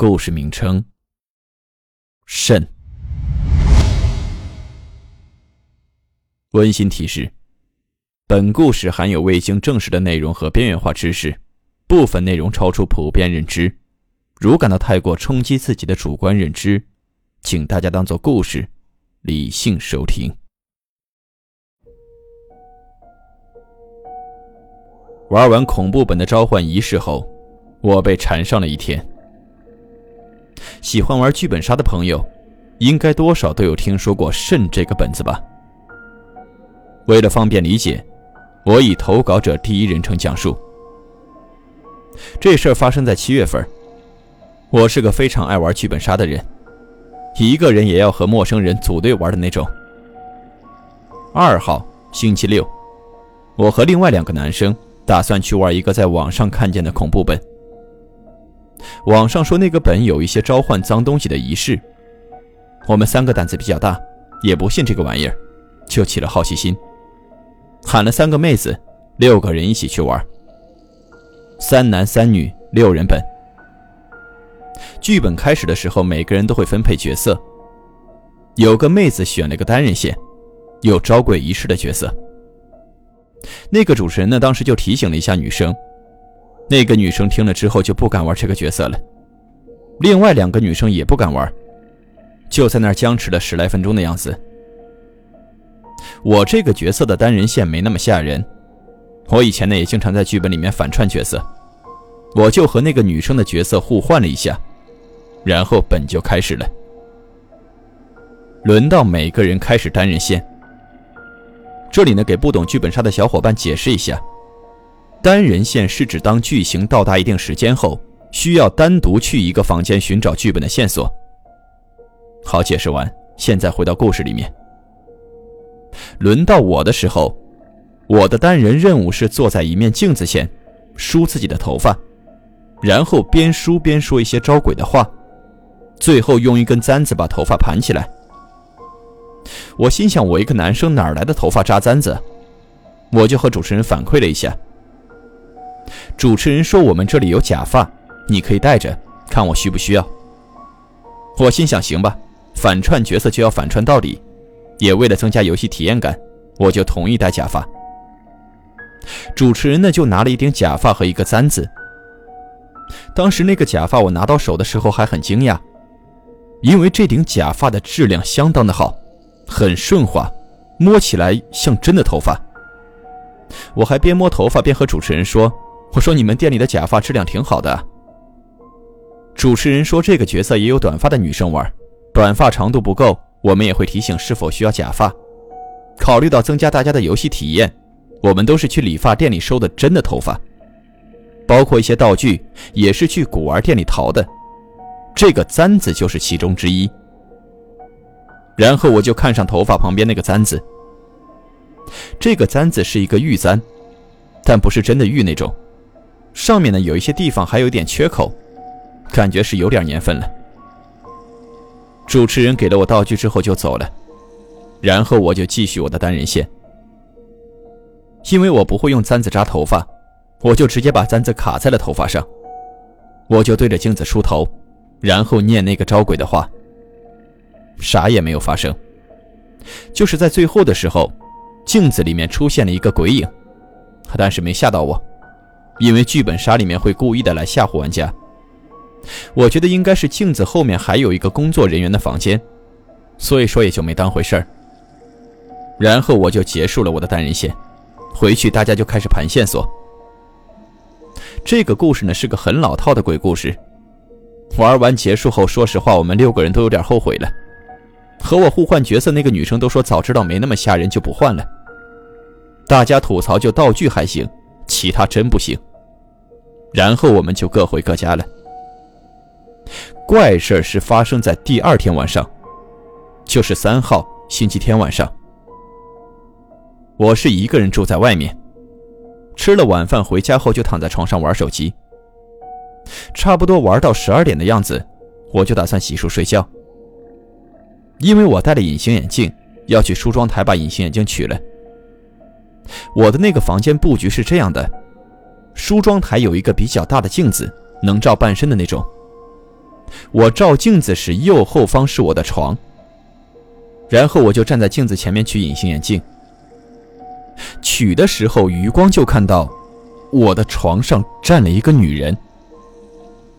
故事名称：肾。温馨提示：本故事含有未经证实的内容和边缘化知识，部分内容超出普遍认知。如感到太过冲击自己的主观认知，请大家当做故事，理性收听。玩完恐怖本的召唤仪式后，我被缠上了一天。喜欢玩剧本杀的朋友，应该多少都有听说过“肾”这个本子吧？为了方便理解，我以投稿者第一人称讲述。这事儿发生在七月份。我是个非常爱玩剧本杀的人，一个人也要和陌生人组队玩的那种。二号星期六，我和另外两个男生打算去玩一个在网上看见的恐怖本。网上说那个本有一些召唤脏东西的仪式，我们三个胆子比较大，也不信这个玩意儿，就起了好奇心，喊了三个妹子，六个人一起去玩。三男三女六人本。剧本开始的时候，每个人都会分配角色，有个妹子选了个单人线，有招鬼仪式的角色。那个主持人呢，当时就提醒了一下女生。那个女生听了之后就不敢玩这个角色了，另外两个女生也不敢玩，就在那儿僵持了十来分钟的样子。我这个角色的单人线没那么吓人，我以前呢也经常在剧本里面反串角色，我就和那个女生的角色互换了一下，然后本就开始了。轮到每个人开始单人线，这里呢给不懂剧本杀的小伙伴解释一下。单人线是指当剧情到达一定时间后，需要单独去一个房间寻找剧本的线索。好，解释完，现在回到故事里面。轮到我的时候，我的单人任务是坐在一面镜子前，梳自己的头发，然后边梳边说一些招鬼的话，最后用一根簪子把头发盘起来。我心想，我一个男生哪来的头发扎簪子？我就和主持人反馈了一下。主持人说：“我们这里有假发，你可以戴着，看我需不需要。”我心想：“行吧，反串角色就要反串到底。”也为了增加游戏体验感，我就同意戴假发。主持人呢，就拿了一顶假发和一个簪子。当时那个假发我拿到手的时候还很惊讶，因为这顶假发的质量相当的好，很顺滑，摸起来像真的头发。我还边摸头发边和主持人说。我说：“你们店里的假发质量挺好的。”主持人说：“这个角色也有短发的女生玩，短发长度不够，我们也会提醒是否需要假发。考虑到增加大家的游戏体验，我们都是去理发店里收的真的头发，包括一些道具也是去古玩店里淘的。这个簪子就是其中之一。”然后我就看上头发旁边那个簪子，这个簪子是一个玉簪，但不是真的玉那种。上面呢有一些地方还有点缺口，感觉是有点年份了。主持人给了我道具之后就走了，然后我就继续我的单人线。因为我不会用簪子扎头发，我就直接把簪子卡在了头发上，我就对着镜子梳头，然后念那个招鬼的话。啥也没有发生，就是在最后的时候，镜子里面出现了一个鬼影，但是没吓到我。因为剧本杀里面会故意的来吓唬玩家，我觉得应该是镜子后面还有一个工作人员的房间，所以说也就没当回事儿。然后我就结束了我的单人线，回去大家就开始盘线索。这个故事呢是个很老套的鬼故事，玩完结束后，说实话我们六个人都有点后悔了。和我互换角色那个女生都说早知道没那么吓人就不换了。大家吐槽就道具还行，其他真不行。然后我们就各回各家了。怪事是发生在第二天晚上，就是三号星期天晚上。我是一个人住在外面，吃了晚饭回家后就躺在床上玩手机。差不多玩到十二点的样子，我就打算洗漱睡觉。因为我戴了隐形眼镜，要去梳妆台把隐形眼镜取了。我的那个房间布局是这样的：梳妆台有一个比较大的镜子，能照半身的那种。我照镜子时，右后方是我的床。然后我就站在镜子前面取隐形眼镜。取的时候，余光就看到我的床上站了一个女人。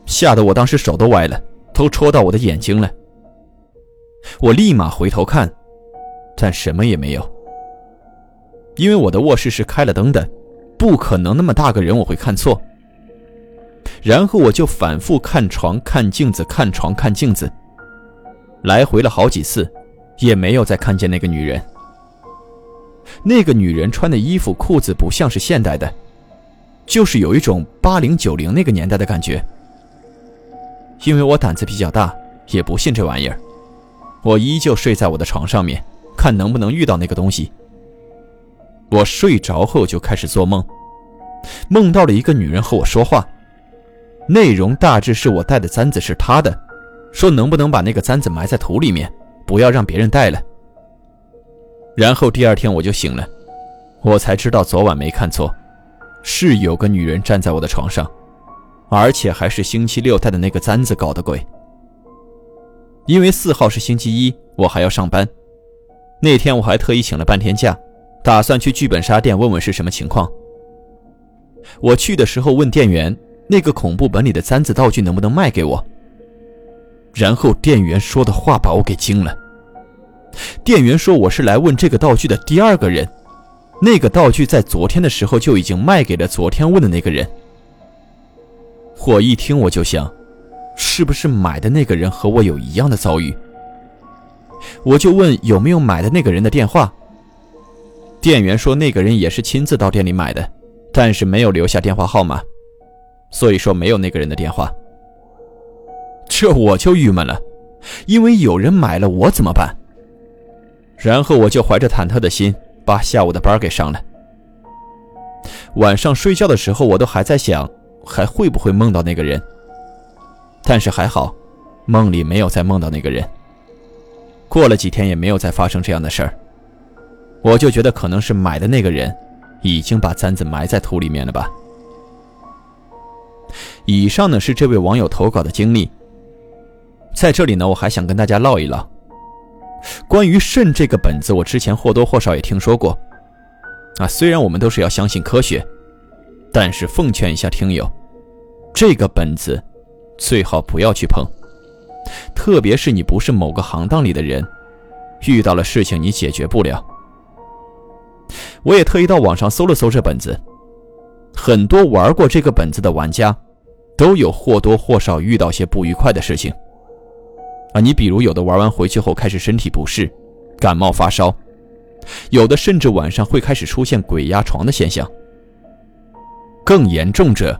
吓得我当时手都歪了，都戳到我的眼睛了。我立马回头看，但什么也没有。因为我的卧室是开了灯的，不可能那么大个人我会看错。然后我就反复看床、看镜子、看床、看镜子，来回了好几次，也没有再看见那个女人。那个女人穿的衣服、裤子不像是现代的，就是有一种八零九零那个年代的感觉。因为我胆子比较大，也不信这玩意儿，我依旧睡在我的床上面，看能不能遇到那个东西。我睡着后就开始做梦，梦到了一个女人和我说话，内容大致是我带的簪子是她的，说能不能把那个簪子埋在土里面，不要让别人带了。然后第二天我就醒了，我才知道昨晚没看错，是有个女人站在我的床上。而且还是星期六带的那个簪子搞的鬼。因为四号是星期一，我还要上班。那天我还特意请了半天假，打算去剧本杀店问问是什么情况。我去的时候问店员，那个恐怖本里的簪子道具能不能卖给我。然后店员说的话把我给惊了。店员说我是来问这个道具的第二个人，那个道具在昨天的时候就已经卖给了昨天问的那个人。我一听我就想，是不是买的那个人和我有一样的遭遇？我就问有没有买的那个人的电话。店员说那个人也是亲自到店里买的，但是没有留下电话号码，所以说没有那个人的电话。这我就郁闷了，因为有人买了我怎么办？然后我就怀着忐忑的心把下午的班给上了。晚上睡觉的时候，我都还在想。还会不会梦到那个人？但是还好，梦里没有再梦到那个人。过了几天也没有再发生这样的事儿，我就觉得可能是买的那个人已经把簪子埋在土里面了吧。以上呢是这位网友投稿的经历，在这里呢我还想跟大家唠一唠，关于肾这个本子，我之前或多或少也听说过。啊，虽然我们都是要相信科学。但是奉劝一下听友，这个本子最好不要去碰，特别是你不是某个行当里的人，遇到了事情你解决不了。我也特意到网上搜了搜这本子，很多玩过这个本子的玩家，都有或多或少遇到些不愉快的事情。啊，你比如有的玩完回去后开始身体不适，感冒发烧，有的甚至晚上会开始出现鬼压床的现象。更严重者，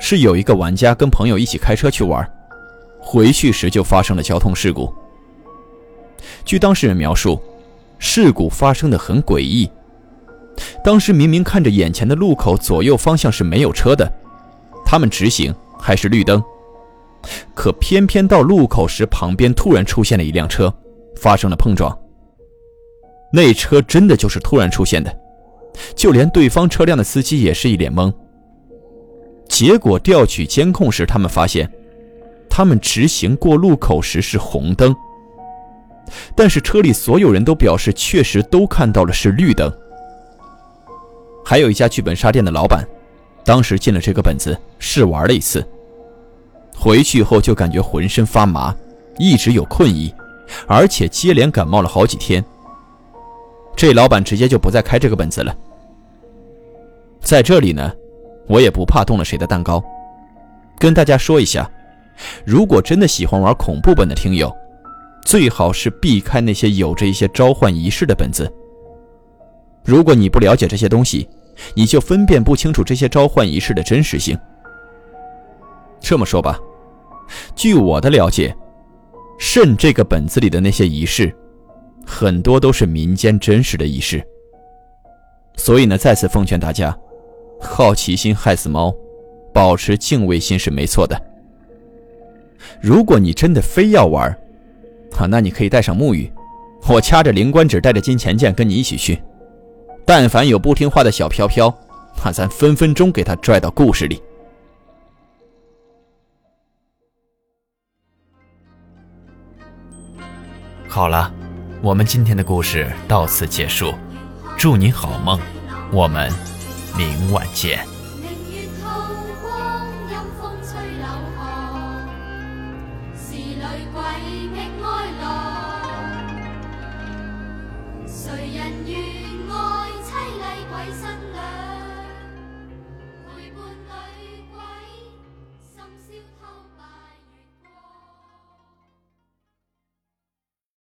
是有一个玩家跟朋友一起开车去玩，回去时就发生了交通事故。据当事人描述，事故发生的很诡异。当时明明看着眼前的路口左右方向是没有车的，他们直行还是绿灯，可偏偏到路口时，旁边突然出现了一辆车，发生了碰撞。那车真的就是突然出现的，就连对方车辆的司机也是一脸懵。结果调取监控时，他们发现，他们直行过路口时是红灯，但是车里所有人都表示确实都看到了是绿灯。还有一家剧本杀店的老板，当时进了这个本子试玩了一次，回去后就感觉浑身发麻，一直有困意，而且接连感冒了好几天。这老板直接就不再开这个本子了。在这里呢。我也不怕动了谁的蛋糕，跟大家说一下，如果真的喜欢玩恐怖本的听友，最好是避开那些有着一些召唤仪式的本子。如果你不了解这些东西，你就分辨不清楚这些召唤仪式的真实性。这么说吧，据我的了解，肾这个本子里的那些仪式，很多都是民间真实的仪式。所以呢，再次奉劝大家，好奇心害死猫，保持敬畏心是没错的。如果你真的非要玩，啊，那你可以带上木鱼，我掐着灵官指，带着金钱剑跟你一起去。但凡有不听话的小飘飘，那咱分分钟给他拽到故事里。好了，我们今天的故事到此结束，祝你好梦，我们明晚见。